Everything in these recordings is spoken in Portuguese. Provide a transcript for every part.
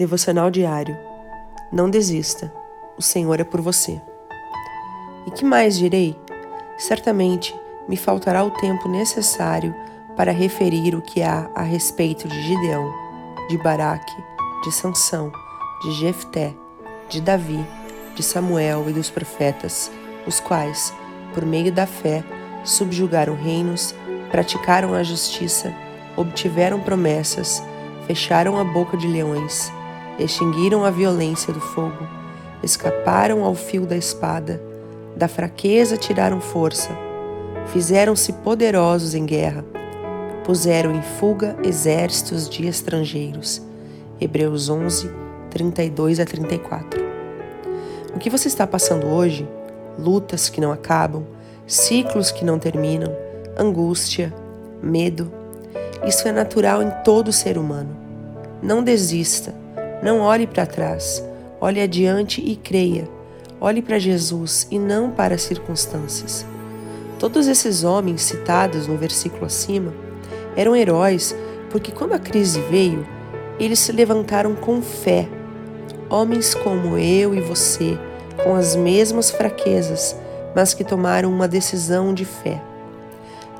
Devocional diário. Não desista. O Senhor é por você. E que mais direi? Certamente me faltará o tempo necessário para referir o que há a respeito de Gideão, de Baraque, de Sansão, de Jefté, de Davi, de Samuel e dos profetas, os quais, por meio da fé, subjugaram reinos, praticaram a justiça, obtiveram promessas, fecharam a boca de leões extinguiram a violência do fogo, escaparam ao fio da espada, da fraqueza tiraram força, fizeram-se poderosos em guerra, puseram em fuga exércitos de estrangeiros. Hebreus 11, 32 a 34. O que você está passando hoje? Lutas que não acabam, ciclos que não terminam, angústia, medo. Isso é natural em todo ser humano. Não desista não olhe para trás, olhe adiante e creia. Olhe para Jesus e não para as circunstâncias. Todos esses homens citados no versículo acima eram heróis porque, quando a crise veio, eles se levantaram com fé. Homens como eu e você, com as mesmas fraquezas, mas que tomaram uma decisão de fé.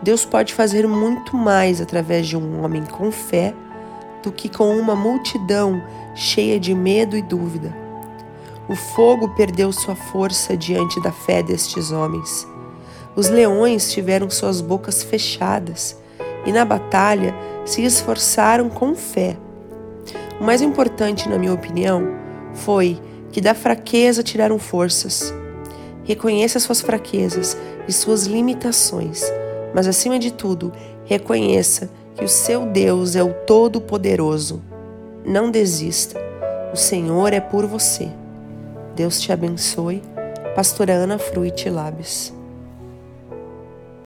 Deus pode fazer muito mais através de um homem com fé do que com uma multidão cheia de medo e dúvida. O fogo perdeu sua força diante da fé destes homens. Os leões tiveram suas bocas fechadas e na batalha se esforçaram com fé. O mais importante, na minha opinião, foi que da fraqueza tiraram forças. Reconheça suas fraquezas e suas limitações, mas acima de tudo, reconheça que o seu Deus é o Todo-Poderoso. Não desista. O Senhor é por você. Deus te abençoe. Pastora Ana Fruit Labes.